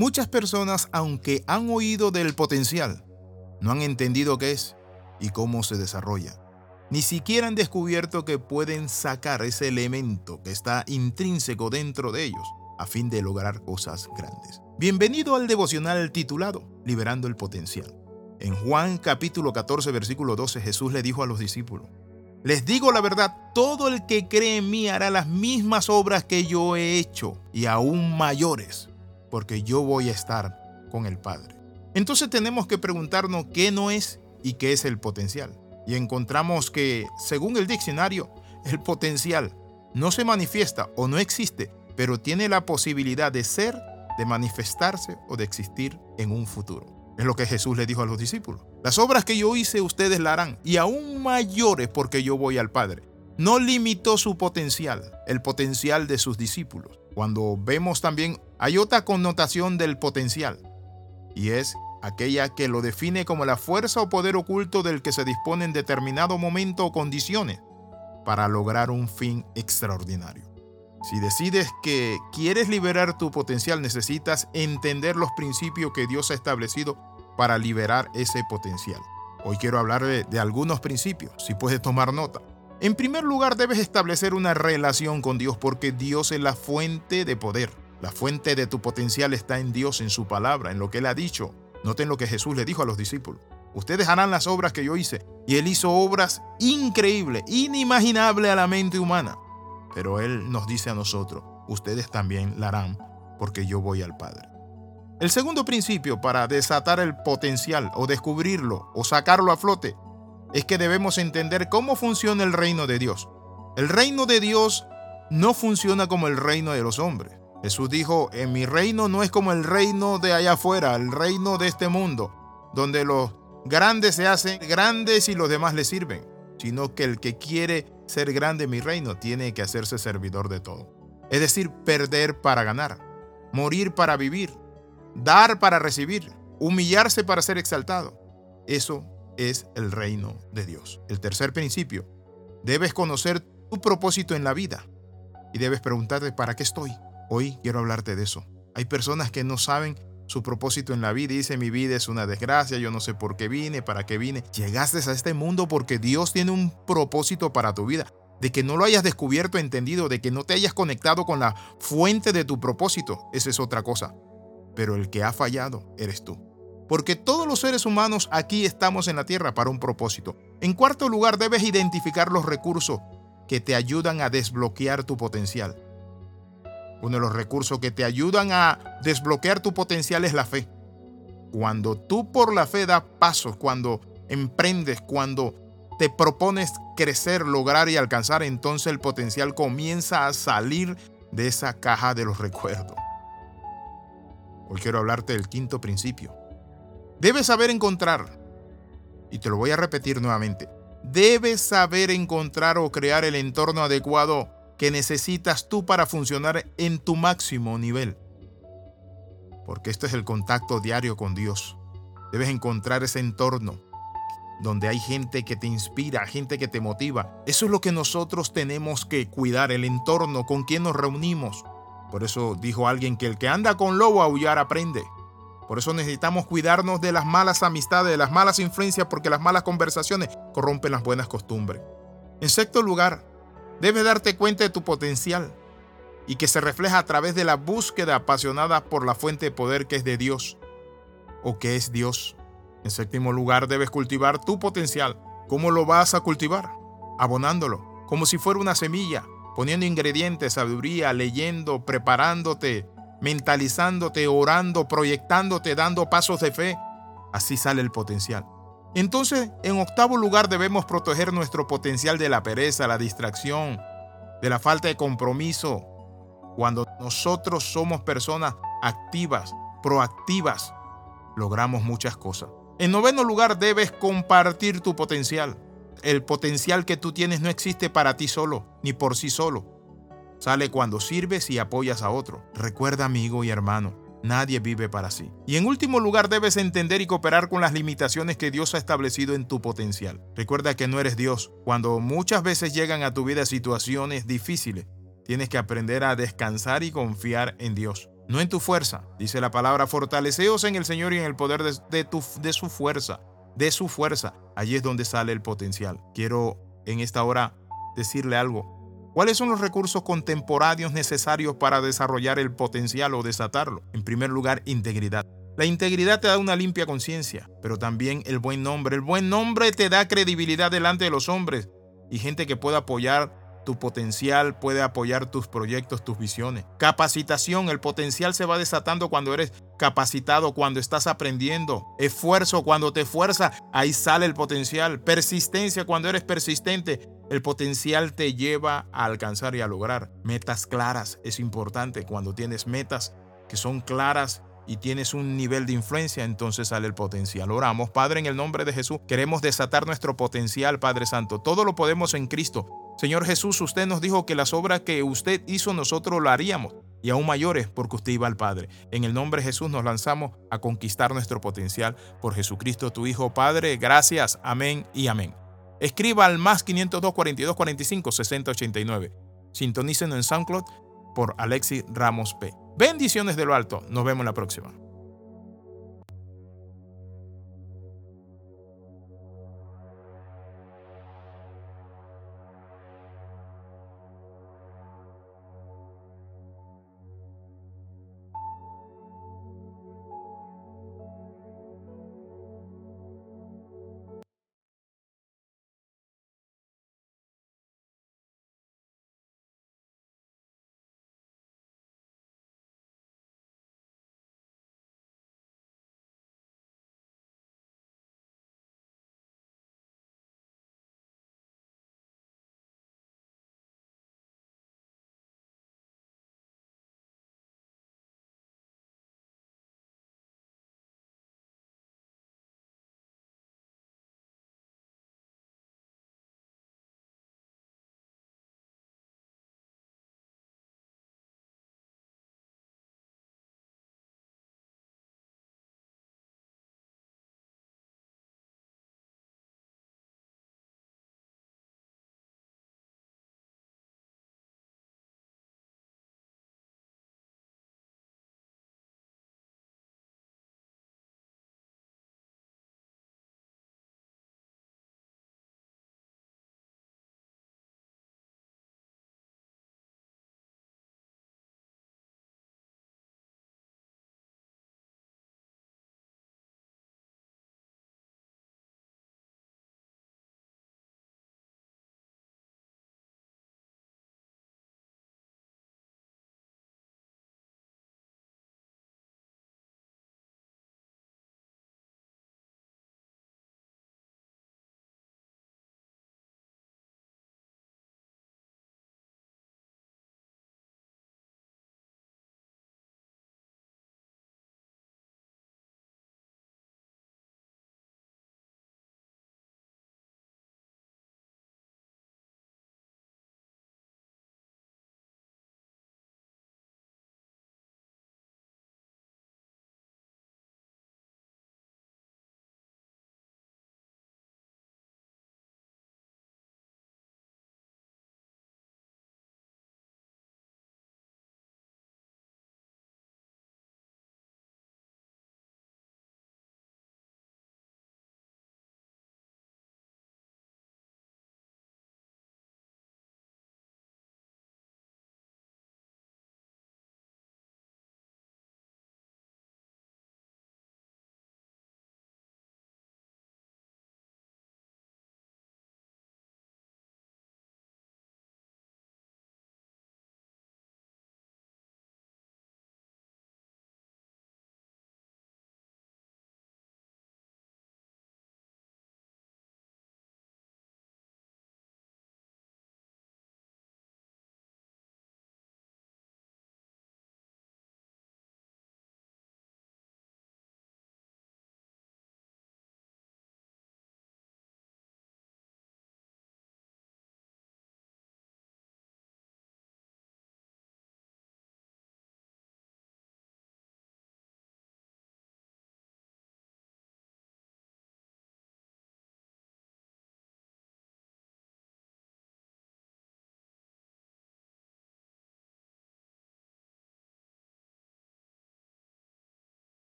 Muchas personas, aunque han oído del potencial, no han entendido qué es y cómo se desarrolla. Ni siquiera han descubierto que pueden sacar ese elemento que está intrínseco dentro de ellos a fin de lograr cosas grandes. Bienvenido al devocional titulado Liberando el Potencial. En Juan capítulo 14 versículo 12 Jesús le dijo a los discípulos, les digo la verdad, todo el que cree en mí hará las mismas obras que yo he hecho y aún mayores porque yo voy a estar con el Padre. Entonces tenemos que preguntarnos qué no es y qué es el potencial. Y encontramos que, según el diccionario, el potencial no se manifiesta o no existe, pero tiene la posibilidad de ser, de manifestarse o de existir en un futuro. Es lo que Jesús le dijo a los discípulos. Las obras que yo hice ustedes la harán y aún mayores porque yo voy al Padre. No limitó su potencial, el potencial de sus discípulos. Cuando vemos también, hay otra connotación del potencial, y es aquella que lo define como la fuerza o poder oculto del que se dispone en determinado momento o condiciones para lograr un fin extraordinario. Si decides que quieres liberar tu potencial, necesitas entender los principios que Dios ha establecido para liberar ese potencial. Hoy quiero hablar de, algunos principios, si puedes tomar nota. En primer lugar, debes establecer una relación con Dios porque Dios es la fuente de poder. La fuente de tu potencial está en Dios, en su palabra, en lo que Él ha dicho. Noten lo que Jesús le dijo a los discípulos. Ustedes harán las obras que yo hice. Y Él hizo obras increíbles, inimaginables a la mente humana. Pero Él nos dice a nosotros, ustedes también la harán porque yo voy al Padre. El segundo principio para desatar el potencial o descubrirlo o sacarlo a flote es que debemos entender cómo funciona el reino de Dios. El reino de Dios no funciona como el reino de los hombres. Jesús dijo, en mi reino no es como el reino de allá afuera, el reino de este mundo, donde los grandes se hacen grandes y los demás le sirven, sino que el que quiere ser grande en mi reino tiene que hacerse servidor de todo. Es decir, perder para ganar, morir para vivir, dar para recibir, humillarse para ser exaltado. Eso es el reino de Dios. El tercer principio, debes conocer tu propósito en la vida y debes preguntarte, ¿para qué estoy? Hoy quiero hablarte de eso. Hay personas que no saben su propósito en la vida y dicen, mi vida es una desgracia, yo no sé por qué vine, para qué vine. Llegaste a este mundo porque Dios tiene un propósito para tu vida. De que no lo hayas descubierto, entendido, de que no te hayas conectado con la fuente de tu propósito, esa es otra cosa. Pero el que ha fallado eres tú porque todos los seres humanos aquí estamos en la Tierra para un propósito. En cuarto lugar, debes identificar los recursos que te ayudan a desbloquear tu potencial. Uno de los recursos que te ayudan a desbloquear tu potencial es la fe. Cuando tú por la fe das pasos, cuando emprendes, cuando te propones crecer, lograr y alcanzar, entonces el potencial comienza a salir de esa caja de los recuerdos. Hoy quiero hablarte del quinto principio. Debes saber encontrar, y te lo voy a repetir nuevamente, debes saber encontrar o crear el entorno adecuado que necesitas tú para funcionar en tu máximo nivel. Porque esto es el contacto diario con Dios. Debes encontrar ese entorno donde hay gente que te inspira, gente que te motiva. Eso es lo que nosotros tenemos que cuidar, el entorno con quien nos reunimos. Por eso dijo alguien que el que anda con lobo a aullar aprende. Por eso necesitamos cuidarnos de las malas amistades, de las malas influencias, porque las malas conversaciones corrompen las buenas costumbres. En sexto lugar, debes darte cuenta de tu potencial y que se refleja a través de la búsqueda apasionada por la fuente de poder que es de Dios o que es Dios. En séptimo lugar, debes cultivar tu potencial. ¿Cómo lo vas a cultivar? Abonándolo, como si fuera una semilla, poniendo ingredientes, sabiduría, leyendo, preparándote, mentalizándote, orando, proyectándote, dando pasos de fe. Así sale el potencial. Entonces, en octavo lugar, debemos proteger nuestro potencial de la pereza, la distracción, de la falta de compromiso. Cuando nosotros somos personas activas, proactivas, logramos muchas cosas. En noveno lugar, debes compartir tu potencial. El potencial que tú tienes no existe para ti solo, ni por sí solo. Sale cuando sirves y apoyas a otro. Recuerda, amigo y hermano, nadie vive para sí. Y en último lugar, debes entender y cooperar con las limitaciones que Dios ha establecido en tu potencial. Recuerda que no eres Dios. Cuando muchas veces llegan a tu vida situaciones difíciles, tienes que aprender a descansar y confiar en Dios. no en tu fuerza. Dice la palabra, fortaleceos en el Señor y en el poder de, tu, de su fuerza, de su fuerza. Allí es donde sale el potencial. Quiero en esta hora decirle algo. ¿Cuáles son los recursos contemporáneos necesarios para desarrollar el potencial o desatarlo? En primer lugar, integridad. La integridad te da una limpia conciencia, pero también el buen nombre. El buen nombre te da credibilidad delante de los hombres y gente que pueda apoyar tu potencial, puede apoyar tus proyectos, tus visiones. Capacitación, el potencial se va desatando cuando eres capacitado, cuando estás aprendiendo. Esfuerzo, cuando te esfuerzas, ahí sale el potencial. Persistencia, cuando eres persistente, el potencial te lleva a alcanzar y a lograr. Metas claras, es importante cuando tienes metas que son claras y tienes un nivel de influencia, entonces sale el potencial. Oramos, Padre, en el nombre de Jesús, queremos desatar nuestro potencial, Padre Santo. Todo lo podemos en Cristo. Señor Jesús, usted nos dijo que las obras que usted hizo nosotros lo haríamos y aún mayores porque usted iba al Padre. En el nombre de Jesús nos lanzamos a conquistar nuestro potencial por Jesucristo, tu Hijo, Padre. Gracias, amén y amén. Escriba al más 502 42 45 60 89. Sintonícenos en SoundCloud por Alexis Ramos P. Bendiciones de lo alto. Nos vemos la próxima.